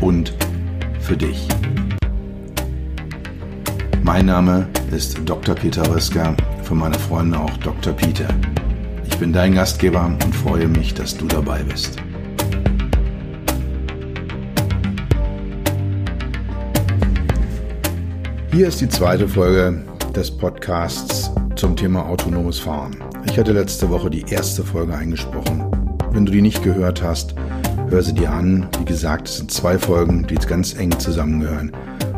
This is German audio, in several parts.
und für dich. Mein Name ist Dr. Peter Röska, für meine Freunde auch Dr. Peter. Ich bin dein Gastgeber und freue mich, dass du dabei bist. Hier ist die zweite Folge des Podcasts zum Thema autonomes Fahren. Ich hatte letzte Woche die erste Folge eingesprochen. Wenn du die nicht gehört hast, hör sie dir an. Wie gesagt, es sind zwei Folgen, die ganz eng zusammengehören.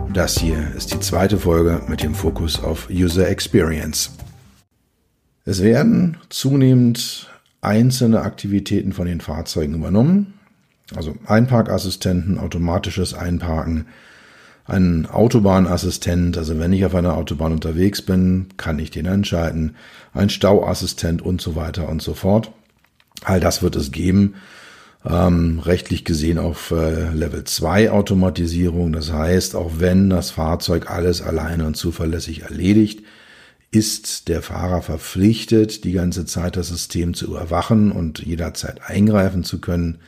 Und das hier ist die zweite Folge mit dem Fokus auf User Experience. Es werden zunehmend einzelne Aktivitäten von den Fahrzeugen übernommen. Also Einparkassistenten, automatisches Einparken, ein Autobahnassistent, also wenn ich auf einer Autobahn unterwegs bin, kann ich den entscheiden, ein Stauassistent und so weiter und so fort. All das wird es geben. Ähm, rechtlich gesehen auf äh, Level 2 Automatisierung. Das heißt, auch wenn das Fahrzeug alles alleine und zuverlässig erledigt, ist der Fahrer verpflichtet, die ganze Zeit das System zu überwachen und jederzeit eingreifen zu können.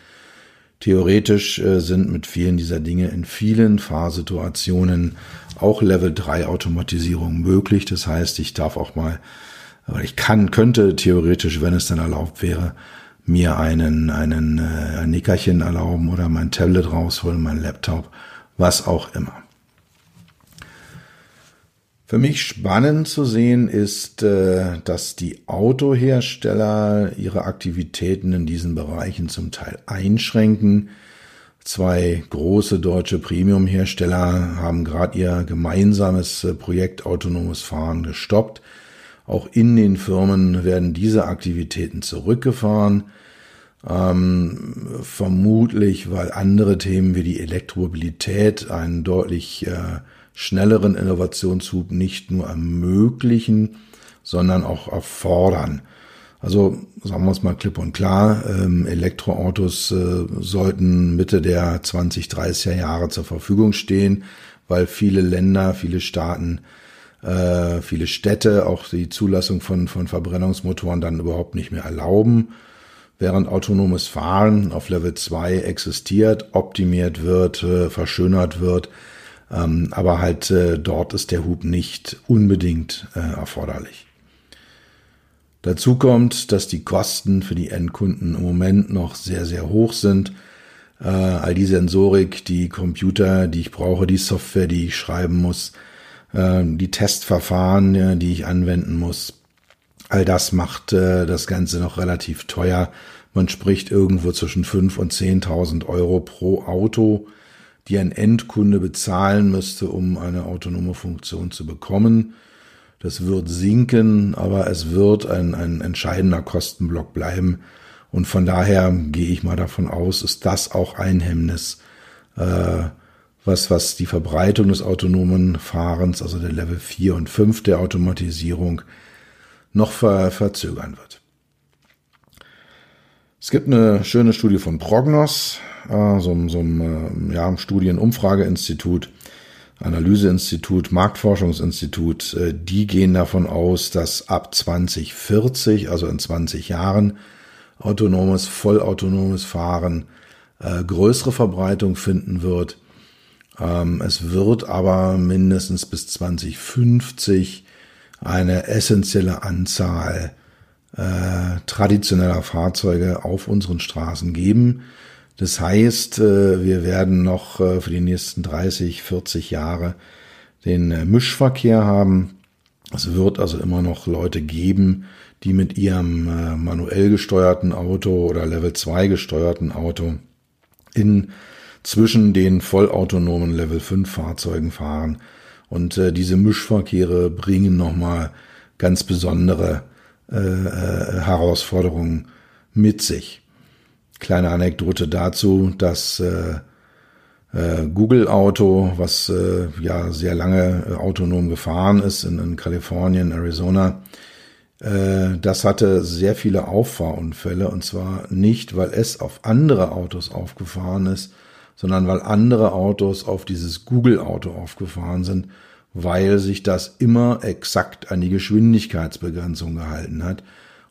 Theoretisch äh, sind mit vielen dieser Dinge in vielen Fahrsituationen auch Level 3 Automatisierung möglich. Das heißt, ich darf auch mal, aber ich kann, könnte theoretisch, wenn es dann erlaubt wäre, mir einen, einen äh, ein Nickerchen erlauben oder mein Tablet rausholen, mein Laptop, was auch immer. Für mich spannend zu sehen ist, äh, dass die Autohersteller ihre Aktivitäten in diesen Bereichen zum Teil einschränken. Zwei große deutsche Premium-Hersteller haben gerade ihr gemeinsames äh, Projekt autonomes Fahren gestoppt. Auch in den Firmen werden diese Aktivitäten zurückgefahren. Ähm, vermutlich, weil andere Themen wie die Elektromobilität einen deutlich äh, schnelleren Innovationshub nicht nur ermöglichen, sondern auch erfordern. Also sagen wir es mal klipp und klar, ähm, Elektroautos äh, sollten Mitte der 20, 30er Jahre zur Verfügung stehen, weil viele Länder, viele Staaten, äh, viele Städte auch die Zulassung von, von Verbrennungsmotoren dann überhaupt nicht mehr erlauben. Während autonomes Fahren auf Level 2 existiert, optimiert wird, äh, verschönert wird, ähm, aber halt äh, dort ist der Hub nicht unbedingt äh, erforderlich. Dazu kommt, dass die Kosten für die Endkunden im Moment noch sehr, sehr hoch sind. Äh, all die Sensorik, die Computer, die ich brauche, die Software, die ich schreiben muss, die Testverfahren, die ich anwenden muss, all das macht äh, das Ganze noch relativ teuer. Man spricht irgendwo zwischen 5.000 und 10.000 Euro pro Auto die ein Endkunde bezahlen müsste, um eine autonome Funktion zu bekommen. Das wird sinken, aber es wird ein, ein entscheidender Kostenblock bleiben. Und von daher gehe ich mal davon aus, ist das auch ein Hemmnis, äh, was, was die Verbreitung des autonomen Fahrens, also der Level 4 und 5 der Automatisierung, noch ver, verzögern wird. Es gibt eine schöne Studie von Prognos, äh, so, so einem äh, ja, Studien-Umfrageinstitut, Analyseinstitut, Marktforschungsinstitut, äh, die gehen davon aus, dass ab 2040, also in 20 Jahren, autonomes, vollautonomes Fahren äh, größere Verbreitung finden wird. Ähm, es wird aber mindestens bis 2050 eine essentielle Anzahl äh, traditioneller Fahrzeuge auf unseren Straßen geben. Das heißt, äh, wir werden noch äh, für die nächsten 30, 40 Jahre den äh, Mischverkehr haben. Es wird also immer noch Leute geben, die mit ihrem manuell gesteuerten Auto oder Level 2 gesteuerten Auto in zwischen den vollautonomen Level 5 Fahrzeugen fahren. Und diese Mischverkehre bringen nochmal ganz besondere äh, Herausforderungen mit sich. Kleine Anekdote dazu, dass äh, äh, Google Auto, was äh, ja sehr lange äh, autonom gefahren ist in, in Kalifornien, Arizona. Äh, das hatte sehr viele Auffahrunfälle und zwar nicht, weil es auf andere Autos aufgefahren ist, sondern weil andere Autos auf dieses Google Auto aufgefahren sind, weil sich das immer exakt an die Geschwindigkeitsbegrenzung gehalten hat.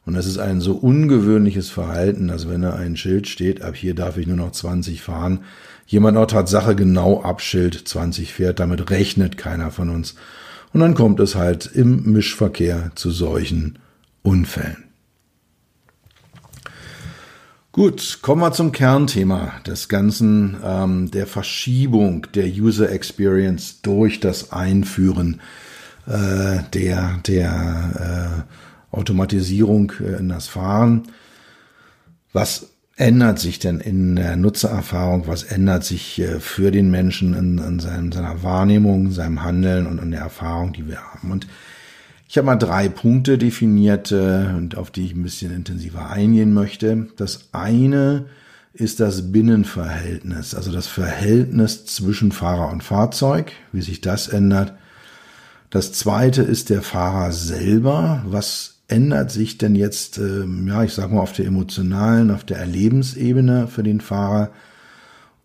Und das ist ein so ungewöhnliches Verhalten, dass wenn da ein Schild steht, ab hier darf ich nur noch 20 fahren, jemand auch Tatsache genau abschild 20 fährt, damit rechnet keiner von uns. Und dann kommt es halt im Mischverkehr zu solchen Unfällen. Gut, kommen wir zum Kernthema des Ganzen, ähm, der Verschiebung der User Experience durch das Einführen äh, der, der äh, Automatisierung äh, in das Fahren. Was ändert sich denn in der Nutzererfahrung? Was ändert sich äh, für den Menschen in, in seinem, seiner Wahrnehmung, seinem Handeln und in der Erfahrung, die wir haben? Und ich habe mal drei Punkte definiert äh, und auf die ich ein bisschen intensiver eingehen möchte. Das eine ist das Binnenverhältnis, also das Verhältnis zwischen Fahrer und Fahrzeug, wie sich das ändert. Das zweite ist der Fahrer selber. Was ändert sich denn jetzt, äh, ja, ich sage mal, auf der emotionalen, auf der Erlebensebene für den Fahrer?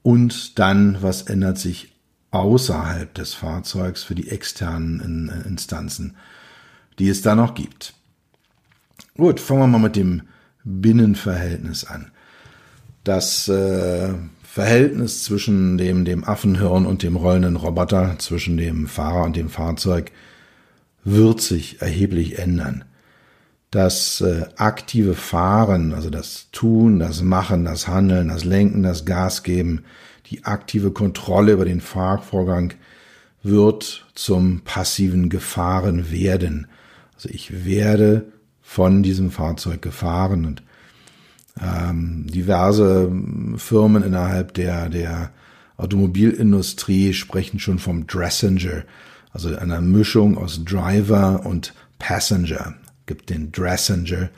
Und dann, was ändert sich außerhalb des Fahrzeugs für die externen Instanzen? Die es da noch gibt. Gut, fangen wir mal mit dem Binnenverhältnis an. Das äh, Verhältnis zwischen dem, dem Affenhirn und dem rollenden Roboter, zwischen dem Fahrer und dem Fahrzeug, wird sich erheblich ändern. Das äh, aktive Fahren, also das Tun, das Machen, das Handeln, das Lenken, das Gas geben, die aktive Kontrolle über den Fahrvorgang wird zum passiven Gefahren werden. Also ich werde von diesem Fahrzeug gefahren und ähm, diverse Firmen innerhalb der, der Automobilindustrie sprechen schon vom Dressenger, also einer Mischung aus Driver und Passenger. Gibt den Dressenger.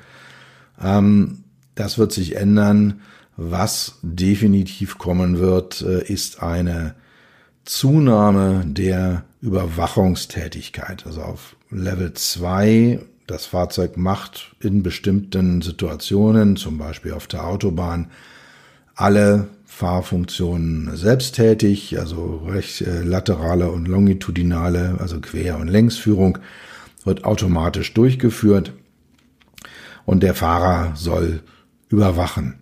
Ähm, das wird sich ändern. Was definitiv kommen wird, äh, ist eine Zunahme der Überwachungstätigkeit. Also auf Level 2, das Fahrzeug macht in bestimmten Situationen, zum Beispiel auf der Autobahn, alle Fahrfunktionen selbsttätig, also recht, äh, laterale und longitudinale, also Quer- und Längsführung, wird automatisch durchgeführt und der Fahrer soll überwachen.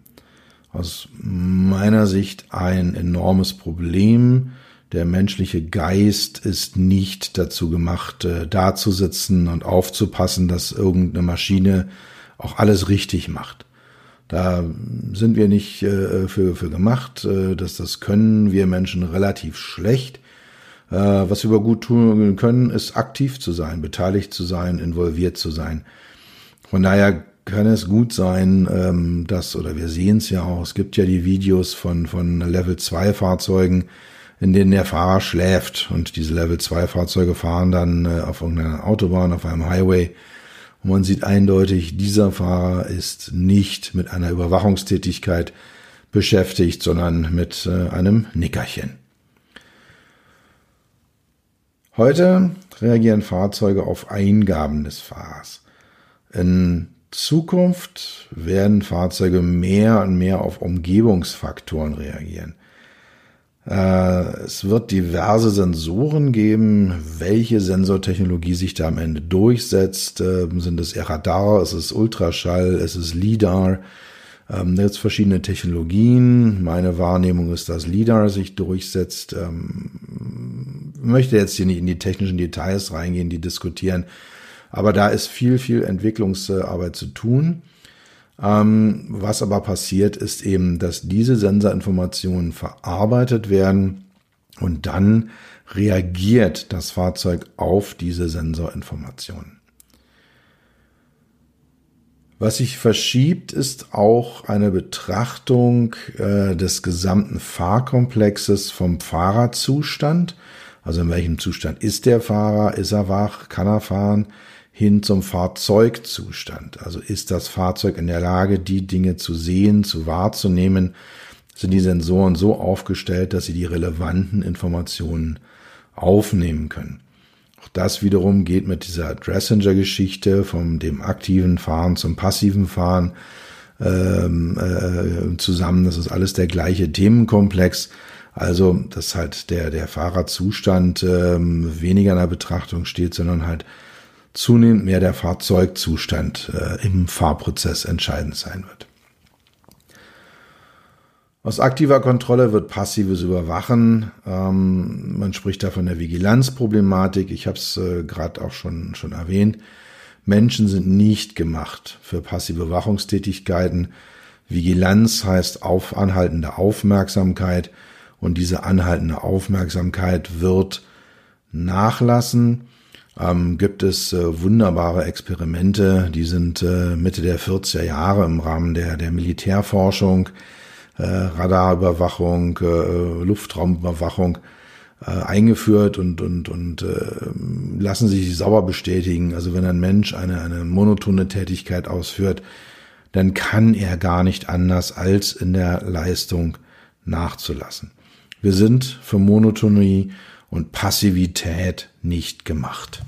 Aus meiner Sicht ein enormes Problem, der menschliche Geist ist nicht dazu gemacht, äh, da zu sitzen und aufzupassen, dass irgendeine Maschine auch alles richtig macht. Da sind wir nicht äh, für, für gemacht, äh, dass das können wir Menschen relativ schlecht. Was wir aber gut tun können, ist aktiv zu sein, beteiligt zu sein, involviert zu sein. Von daher kann es gut sein, ähm, dass, oder wir sehen es ja auch, es gibt ja die Videos von, von Level 2 Fahrzeugen, in denen der Fahrer schläft. Und diese Level 2 Fahrzeuge fahren dann äh, auf irgendeiner Autobahn, auf einem Highway. Und man sieht eindeutig, dieser Fahrer ist nicht mit einer Überwachungstätigkeit beschäftigt, sondern mit äh, einem Nickerchen. Heute reagieren Fahrzeuge auf Eingaben des Fahrers. In Zukunft werden Fahrzeuge mehr und mehr auf Umgebungsfaktoren reagieren. Äh, es wird diverse Sensoren geben. Welche Sensortechnologie sich da am Ende durchsetzt, ähm, sind es Radar, ist es Ultraschall, ist es LIDAR. Ähm, da gibt es verschiedene Technologien. Meine Wahrnehmung ist, dass LIDAR sich durchsetzt. Ähm, möchte jetzt hier nicht in die technischen Details reingehen, die diskutieren. Aber da ist viel, viel Entwicklungsarbeit zu tun. Ähm, was aber passiert, ist eben, dass diese Sensorinformationen verarbeitet werden und dann reagiert das Fahrzeug auf diese Sensorinformationen. Was sich verschiebt, ist auch eine Betrachtung äh, des gesamten Fahrkomplexes vom Fahrerzustand. Also in welchem Zustand ist der Fahrer? Ist er wach? Kann er fahren? Hin zum Fahrzeugzustand. Also ist das Fahrzeug in der Lage, die Dinge zu sehen, zu wahrzunehmen, sind die Sensoren so aufgestellt, dass sie die relevanten Informationen aufnehmen können. Auch das wiederum geht mit dieser Dressinger-Geschichte vom dem aktiven Fahren zum passiven Fahren ähm, äh, zusammen. Das ist alles der gleiche Themenkomplex. Also, dass halt der, der Fahrerzustand ähm, weniger in der Betrachtung steht, sondern halt zunehmend mehr der Fahrzeugzustand äh, im Fahrprozess entscheidend sein wird. Aus aktiver Kontrolle wird passives Überwachen. Ähm, man spricht da von der Vigilanzproblematik. Ich habe es äh, gerade auch schon, schon erwähnt. Menschen sind nicht gemacht für passive Überwachungstätigkeiten. Vigilanz heißt auf anhaltende Aufmerksamkeit und diese anhaltende Aufmerksamkeit wird nachlassen. Ähm, gibt es äh, wunderbare Experimente, die sind äh, Mitte der 40er Jahre im Rahmen der, der Militärforschung äh, Radarüberwachung, äh, Luftraumüberwachung äh, eingeführt und, und, und äh, lassen sich sauber bestätigen. Also wenn ein Mensch eine, eine monotone Tätigkeit ausführt, dann kann er gar nicht anders, als in der Leistung nachzulassen. Wir sind für Monotonie und Passivität nicht gemacht.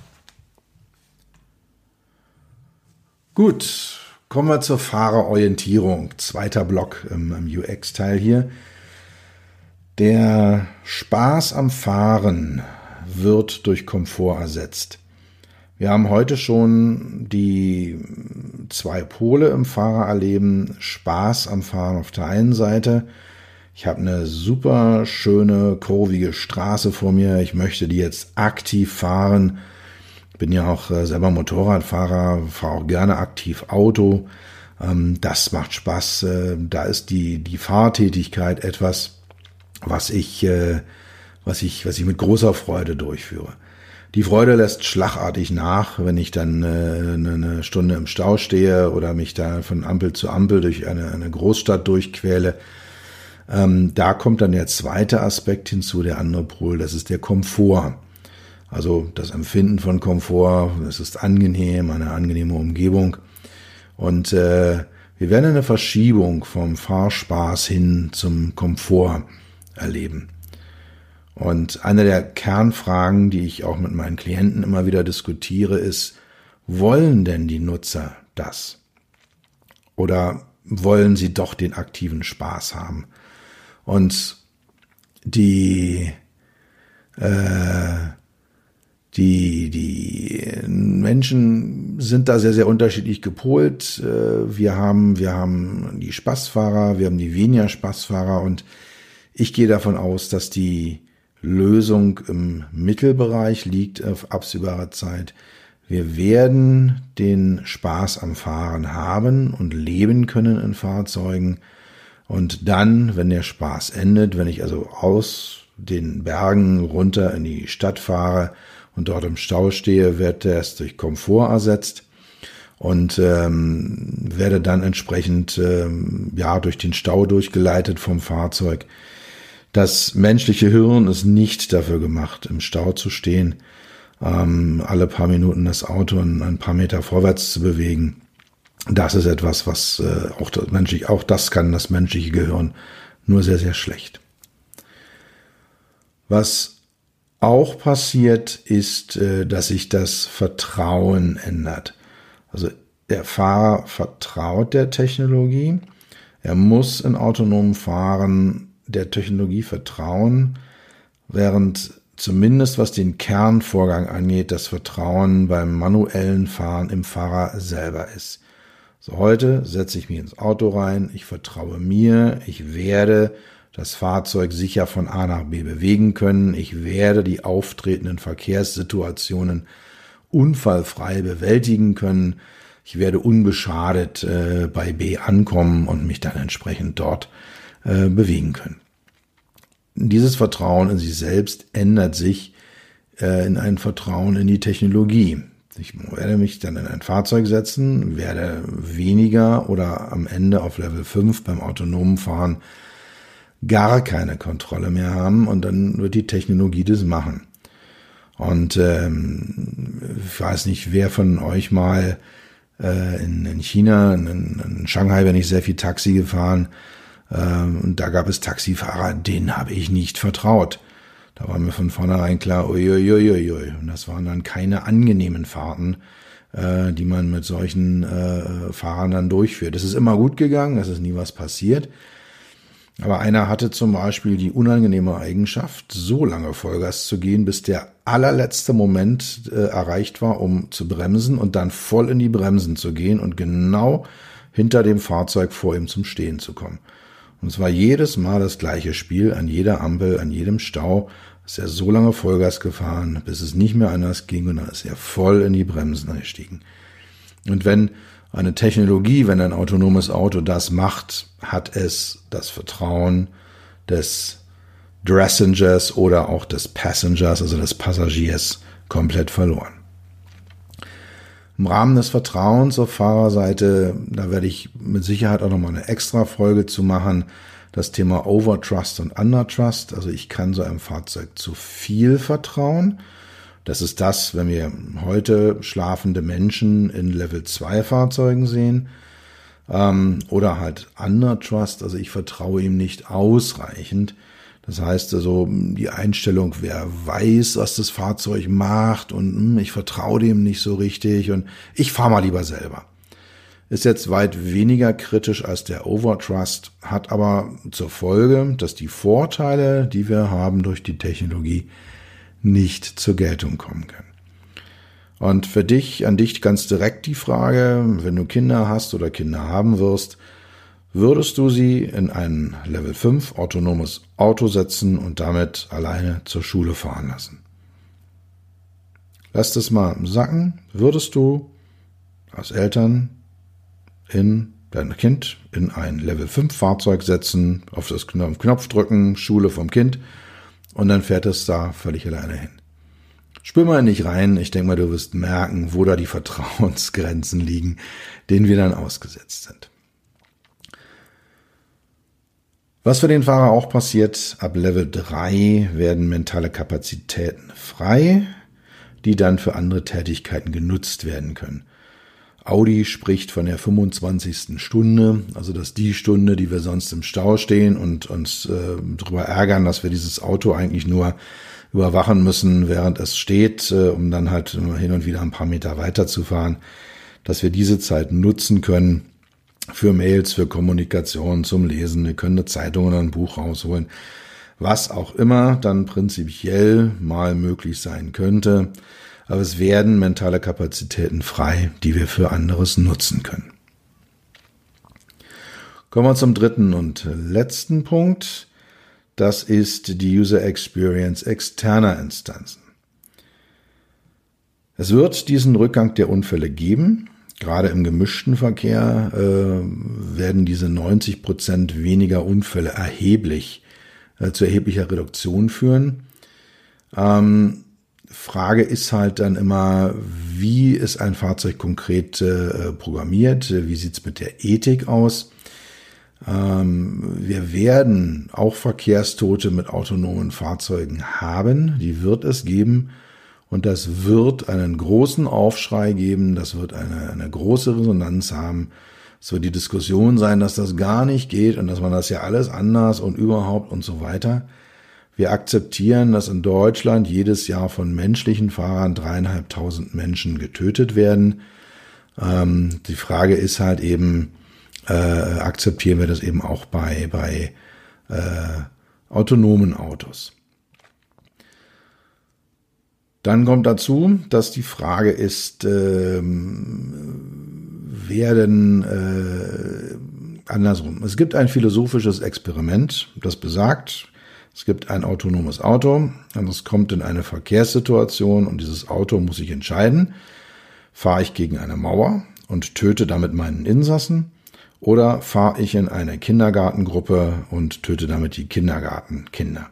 Gut, Kommen wir zur Fahrerorientierung. Zweiter Block im, im UX-Teil hier. Der Spaß am Fahren wird durch Komfort ersetzt. Wir haben heute schon die zwei Pole im Fahrererleben. Spaß am Fahren auf der einen Seite. Ich habe eine super schöne, kurvige Straße vor mir. Ich möchte die jetzt aktiv fahren bin ja auch äh, selber Motorradfahrer, fahre auch gerne aktiv Auto. Ähm, das macht Spaß. Äh, da ist die, die Fahrtätigkeit etwas, was ich, äh, was ich, was ich mit großer Freude durchführe. Die Freude lässt schlagartig nach, wenn ich dann eine Stunde im Stau stehe oder mich da von Ampel zu Ampel durch eine, eine Großstadt durchquäle. Ähm, da kommt dann der zweite Aspekt hinzu, der andere Pol, das ist der Komfort. Also das Empfinden von Komfort, es ist angenehm, eine angenehme Umgebung. Und äh, wir werden eine Verschiebung vom Fahrspaß hin zum Komfort erleben. Und eine der Kernfragen, die ich auch mit meinen Klienten immer wieder diskutiere, ist, wollen denn die Nutzer das? Oder wollen sie doch den aktiven Spaß haben? Und die äh, die, die Menschen sind da sehr, sehr unterschiedlich gepolt. Äh, wir haben, wir haben die Spaßfahrer, wir haben die weniger Spaßfahrer und ich gehe davon aus, dass die Lösung im Mittelbereich liegt auf absehbare Zeit. Wir werden den Spaß am Fahren haben und leben können in Fahrzeugen. Und dann, wenn der Spaß endet, wenn ich also aus den Bergen runter in die Stadt fahre und dort im Stau stehe, wird es durch Komfort ersetzt und ähm, werde dann entsprechend ähm, ja durch den Stau durchgeleitet vom Fahrzeug. Das menschliche Hirn ist nicht dafür gemacht, im Stau zu stehen, ähm, alle paar Minuten das Auto ein paar Meter vorwärts zu bewegen. Das ist etwas, was äh, auch das menschliche, auch das kann das menschliche Gehirn nur sehr, sehr schlecht. Was auch passiert ist, äh, dass sich das Vertrauen ändert. Also der Fahrer vertraut der Technologie. Er muss in autonomen Fahren der Technologie vertrauen, während zumindest was den Kernvorgang angeht, das Vertrauen beim manuellen Fahren im Fahrer selber ist. So heute setze ich mich ins Auto rein, ich vertraue mir, ich werde das Fahrzeug sicher von A nach B bewegen können. Ich werde die auftretenden Verkehrssituationen unfallfrei bewältigen können. Ich werde unbeschadet äh, bei B ankommen und mich dann entsprechend dort äh, bewegen können. Dieses Vertrauen in sich selbst ändert sich äh, in ein Vertrauen in die Technologie. Ich werde mich dann in ein Fahrzeug setzen, werde weniger oder am Ende auf Level 5 beim autonomen Fahren gar keine Kontrolle mehr haben und dann wird die Technologie das machen. Und ähm, ich weiß nicht, wer von euch mal äh, in, in China, in, in Shanghai bin ich sehr viel Taxi gefahren, Ähm, und da gab es Taxifahrer, denen habe ich nicht vertraut. Da war mir von vornherein klar, uiuiuiui. Und das waren dann keine angenehmen Fahrten, äh, die man mit solchen äh, Fahrern dann durchführt. Es ist immer gut gegangen, es ist nie was passiert. Aber einer hatte zum Beispiel die unangenehme Eigenschaft, so lange Vollgas zu gehen, bis der allerletzte Moment äh, erreicht war, um zu bremsen und dann voll in die Bremsen zu gehen und genau hinter dem Fahrzeug vor ihm zum Stehen zu kommen. Und es war jedes Mal das gleiche Spiel, an jeder Ampel, an jedem Stau ist er so lange Vollgas gefahren, bis es nicht mehr anders ging und dann ist er voll in die Bremsen gestiegen. Und wenn eine Technologie, wenn ein autonomes Auto das macht, hat es das Vertrauen des Dressengers oder auch des Passengers, also des Passagiers, komplett verloren. Im Rahmen des Vertrauens auf Fahrerseite, da werde ich mit Sicherheit auch nochmal eine extra Folge zu machen, das Thema Overtrust und Undertrust. Also ich kann so einem Fahrzeug zu viel vertrauen. Das ist das, wenn wir heute schlafende Menschen in Level 2 Fahrzeugen sehen. Ähm, oder halt Undertrust, also ich vertraue ihm nicht ausreichend. Das heißt also, die Einstellung, wer weiß, was das Fahrzeug macht und hm, ich vertraue dem nicht so richtig und ich fahre mal lieber selber. Ist jetzt weit weniger kritisch als der Overtrust, hat aber zur Folge, dass die Vorteile, die wir haben durch die Technologie, nicht zur Geltung kommen können. Und für dich, an dich ganz direkt die Frage, wenn du Kinder hast oder Kinder haben wirst, würdest du sie in ein Level 5 autonomes Auto setzen und damit alleine zur Schule fahren lassen. Lass das mal sacken. Würdest du als Eltern in dein Kind in ein Level 5 Fahrzeug setzen, auf das Knopf drücken, Schule vom Kind und dann fährt es da völlig alleine hin. Spür mal nicht rein, ich denke mal, du wirst merken, wo da die Vertrauensgrenzen liegen, denen wir dann ausgesetzt sind. Was für den Fahrer auch passiert, ab Level 3 werden mentale Kapazitäten frei, die dann für andere Tätigkeiten genutzt werden können. Audi spricht von der 25. Stunde, also dass die Stunde, die wir sonst im Stau stehen und uns äh, darüber ärgern, dass wir dieses Auto eigentlich nur überwachen müssen, während es steht, äh, um dann halt hin und wieder ein paar Meter weiterzufahren, dass wir diese Zeit nutzen können, für Mails, für Kommunikation, zum Lesen. Wir können eine Zeitung oder ein Buch rausholen. Was auch immer dann prinzipiell mal möglich sein könnte. Aber es werden mentale Kapazitäten frei, die wir für anderes nutzen können. Kommen wir zum dritten und letzten Punkt. Das ist die User Experience externer Instanzen. Es wird diesen Rückgang der Unfälle geben. Gerade im gemischten Verkehr äh, werden diese 90 Prozent weniger Unfälle erheblich äh, zu erheblicher Reduktion führen. Ähm, Frage ist halt dann immer, wie ist ein Fahrzeug konkret äh, programmiert? Wie sieht's mit der Ethik aus? Ähm, wir werden auch Verkehrstote mit autonomen Fahrzeugen haben. Die wird es geben. Und das wird einen großen Aufschrei geben, das wird eine, eine große Resonanz haben. Es wird die Diskussion sein, dass das gar nicht geht und dass man das ja alles anders und überhaupt und so weiter. Wir akzeptieren, dass in Deutschland jedes Jahr von menschlichen Fahrern dreieinhalbtausend Menschen getötet werden. Ähm, die Frage ist halt eben, äh, akzeptieren wir das eben auch bei, bei äh, autonomen Autos. Dann kommt dazu, dass die Frage ist, ähm, werden äh, andersrum. Es gibt ein philosophisches Experiment, das besagt, es gibt ein autonomes Auto und es kommt in eine Verkehrssituation und dieses Auto muss sich entscheiden, fahre ich gegen eine Mauer und töte damit meinen Insassen oder fahre ich in eine Kindergartengruppe und töte damit die Kindergartenkinder.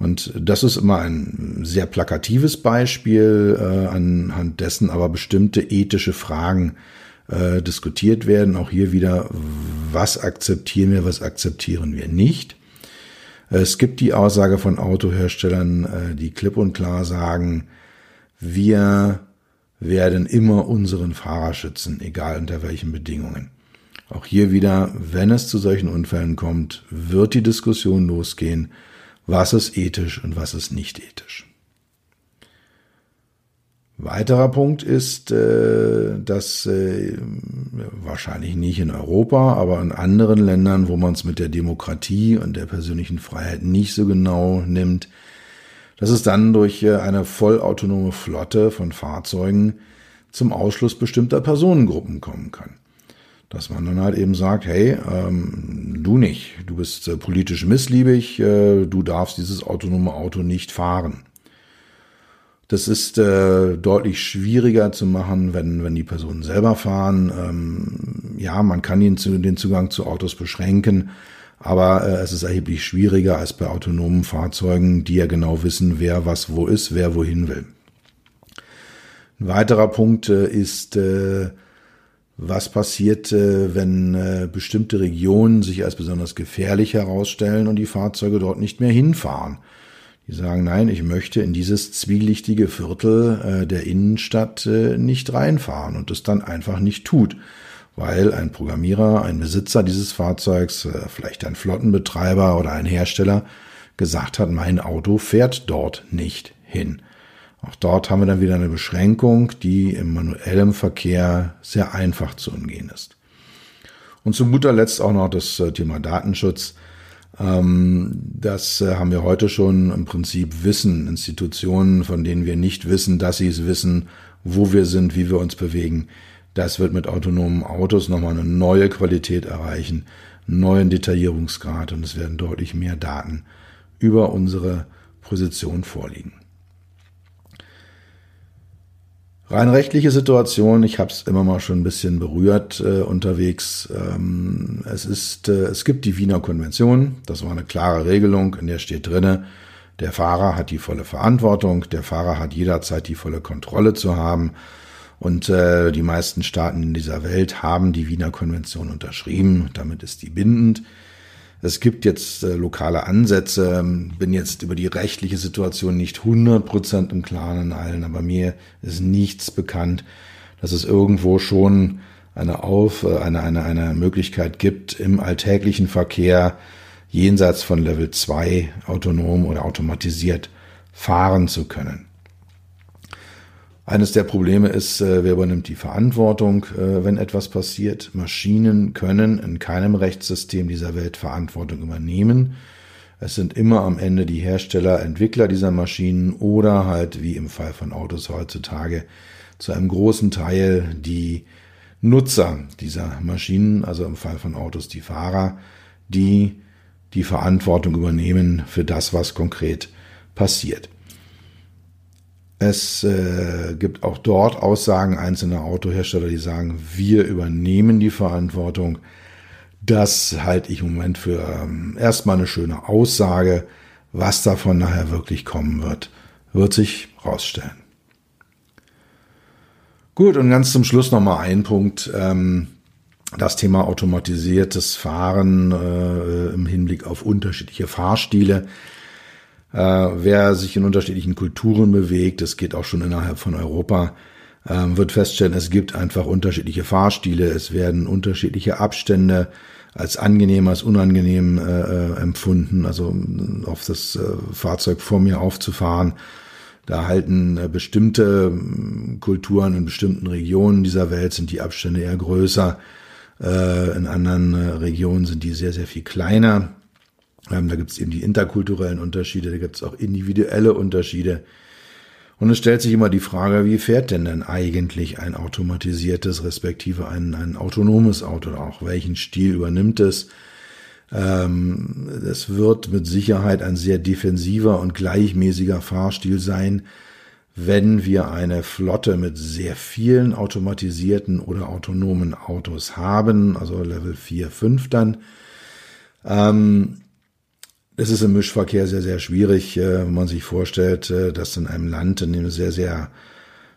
Und das ist immer ein sehr plakatives Beispiel, äh, anhand dessen aber bestimmte ethische Fragen äh, diskutiert werden. Auch hier wieder, was akzeptieren wir, was akzeptieren wir nicht. Es gibt die Aussage von Autoherstellern, äh, die klipp und klar sagen, wir werden immer unseren Fahrer schützen, egal unter welchen Bedingungen. Auch hier wieder, wenn es zu solchen Unfällen kommt, wird die Diskussion losgehen, was ist ethisch und was ist nicht ethisch. Weiterer Punkt ist, äh, dass äh, wahrscheinlich nicht in Europa, aber in anderen Ländern, wo man es mit der Demokratie und der persönlichen Freiheit nicht so genau nimmt, dass es dann durch äh, eine vollautonome Flotte von Fahrzeugen zum Ausschluss bestimmter Personengruppen kommen kann. Dass man dann halt eben sagt, hey, ähm, du nicht, du bist äh, politisch missliebig, äh, du darfst dieses autonome Auto nicht fahren. Das ist äh, deutlich schwieriger zu machen, wenn, wenn die Personen selber fahren. Ähm, ja, man kann ihnen zu, den Zugang zu Autos beschränken, aber äh, es ist erheblich schwieriger als bei autonomen Fahrzeugen, die ja genau wissen, wer was wo ist, wer wohin will. Ein weiterer Punkt äh, ist, äh, was passiert, äh, wenn äh, bestimmte Regionen sich als besonders gefährlich herausstellen und die Fahrzeuge dort nicht mehr hinfahren. Die sagen, nein, ich möchte in dieses zwielichtige Viertel äh, der Innenstadt nicht reinfahren und es dann einfach nicht tut, weil ein Programmierer, ein Besitzer dieses Fahrzeugs, vielleicht ein Flottenbetreiber oder ein Hersteller gesagt hat, mein Auto fährt dort nicht hin. Auch dort haben wir dann wieder eine Beschränkung, die im manuellen Verkehr sehr einfach zu umgehen ist. Und zu guter Letzt auch noch das äh, Thema Datenschutz. Ähm, das äh, haben wir heute schon im Prinzip Wissen, Institutionen, von denen wir nicht wissen, dass sie es wissen, wo wir sind, wie wir uns bewegen. Das wird mit autonomen Autos nochmal eine neue Qualität erreichen, einen neuen Detaillierungsgrad und es werden deutlich mehr Daten über unsere Position vorliegen. Rein rechtliche Situation, ich habe es immer mal schon ein bisschen berührt äh, unterwegs. Ähm, es ist, äh, es gibt die Wiener Konvention, das war eine klare Regelung, in der steht drinne, der Fahrer hat die volle Verantwortung, der Fahrer hat jederzeit die volle Kontrolle zu haben. Und äh, die meisten Staaten in dieser Welt haben die Wiener Konvention unterschrieben. Damit ist die bindend. Es gibt jetzt äh, lokale Ansätze, bin jetzt über die rechtliche Situation nicht 100% im Klaren in allen, aber mir ist nichts bekannt, dass es irgendwo schon eine Auf, äh, eine, eine, eine Möglichkeit gibt, im alltäglichen Verkehr jenseits von Level 2 autonom oder automatisiert fahren zu können. Eines der Probleme ist, äh, wer übernimmt die Verantwortung, äh, wenn etwas passiert. Maschinen können in keinem Rechtssystem dieser Welt Verantwortung übernehmen. Es sind immer am Ende die Hersteller, Entwickler dieser Maschinen oder halt wie im Fall von Autos heutzutage zu einem großen Teil die Nutzer dieser Maschinen, also im Fall von Autos die Fahrer, die die Verantwortung übernehmen für das, was konkret passiert. Es äh, gibt auch dort Aussagen einzelner Autohersteller, die sagen, wir übernehmen die Verantwortung. Das halte ich im Moment für ähm, erstmal eine schöne Aussage. Was davon nachher wirklich kommen wird, wird sich rausstellen. Gut, und ganz zum Schluss nochmal ein Punkt. Ähm, das Thema automatisiertes Fahren äh, im Hinblick auf unterschiedliche Fahrstile. Äh, wer sich in unterschiedlichen Kulturen bewegt, es geht auch schon innerhalb von Europa, äh, wird feststellen, es gibt einfach unterschiedliche Fahrstile, es werden unterschiedliche Abstände als angenehm, als unangenehm äh, äh empfunden, also auf das äh, Fahrzeug vor mir aufzufahren. Da halten äh, bestimmte Kulturen in bestimmten Regionen dieser Welt sind die Abstände eher größer. in anderen Regionen sind die sehr, sehr viel kleiner. Ähm, da gibt es eben die interkulturellen Unterschiede, da gibt es auch individuelle Unterschiede. Und es stellt sich immer die Frage, wie fährt denn denn eigentlich ein automatisiertes, respektive ein, ein autonomes Auto auch? Welchen Stil übernimmt es? Ähm, es wird mit Sicherheit ein sehr defensiver und gleichmäßiger Fahrstil sein, wenn wir eine Flotte mit sehr vielen automatisierten oder autonomen Autos haben, also Level 4, 5 dann. Ähm, es ist im Mischverkehr sehr, sehr schwierig, äh, wenn man sich vorstellt, äh, dass in einem Land, in dem sehr, sehr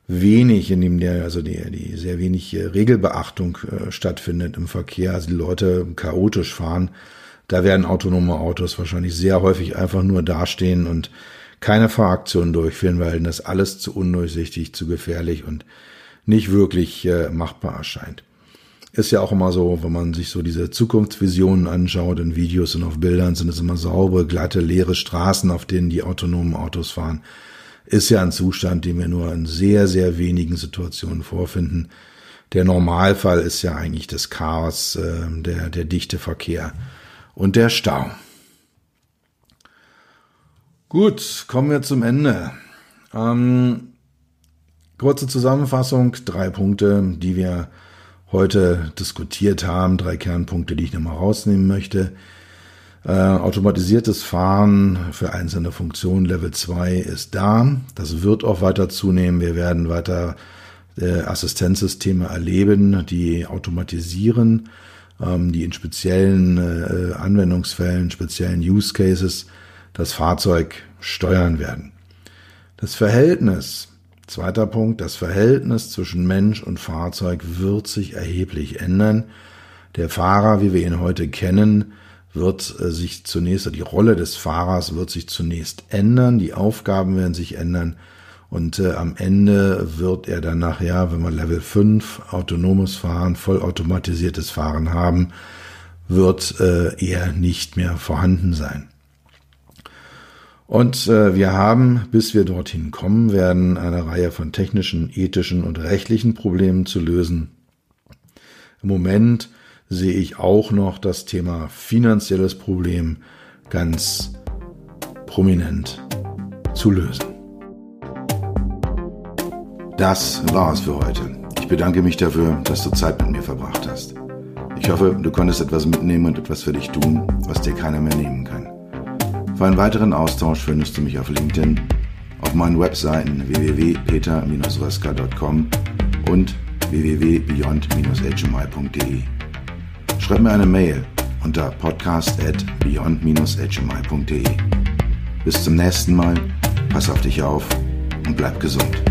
wenig, in dem der, also die, die sehr wenig äh, Regelbeachtung stattfindet im Verkehr, also die Leute chaotisch fahren, da werden autonome Autos wahrscheinlich sehr häufig einfach nur dastehen und keine Fahraktionen durchführen, weil das alles zu undurchsichtig, zu gefährlich und nicht wirklich machbar erscheint. Ist ja auch immer so, wenn man sich so diese Zukunftsvisionen anschaut in Videos und auf Bildern, sind es immer saubere, glatte, leere Straßen, auf denen die autonomen Autos fahren. Ist ja ein Zustand, den wir nur in sehr, sehr wenigen Situationen vorfinden. Der Normalfall ist ja eigentlich das Chaos, äh, der, der dichte Verkehr und der Stau. Gut, kommen wir zum Ende. Ähm, kurze Zusammenfassung, drei Punkte, die wir heute diskutiert haben, drei Kernpunkte, die ich nochmal rausnehmen möchte. Äh, automatisiertes Fahren für einzelne Funktionen Level 2 ist da. Das wird auch weiter zunehmen. Wir werden weiter äh, Assistenzsysteme erleben, die automatisieren, ähm, die in speziellen äh, Anwendungsfällen, speziellen Use Cases das Fahrzeug steuern werden. Das Verhältnis Zweiter Punkt, das Verhältnis zwischen Mensch und Fahrzeug wird sich erheblich ändern. Der Fahrer, wie wir ihn heute kennen, wird äh, sich zunächst, die Rolle des Fahrers wird sich zunächst ändern, die Aufgaben werden sich ändern und äh, am Ende wird er dann nachher, wenn wir Level 5 autonomes Fahren, vollautomatisiertes Fahren haben, wird äh, er nicht mehr vorhanden sein. Und äh, wir haben, bis wir dorthin kommen werden, eine Reihe von technischen, ethischen und rechtlichen Problemen zu lösen. Im Moment sehe ich auch noch das Thema finanzielles Problem ganz prominent zu lösen. Das war es für heute. Ich bedanke mich dafür, dass du Zeit mit mir verbracht hast. Ich hoffe, du konntest etwas mitnehmen und etwas für dich tun, was dir keiner mehr nehmen kann. Für einen weiteren Austausch findest du mich auf LinkedIn, auf meinen Webseiten www.peter-röska.com und www.beyond-hmi.de. Schreib mir eine Mail unter podcast at beyond-hmi.de. Bis zum nächsten Mal, pass auf dich auf und bleib gesund.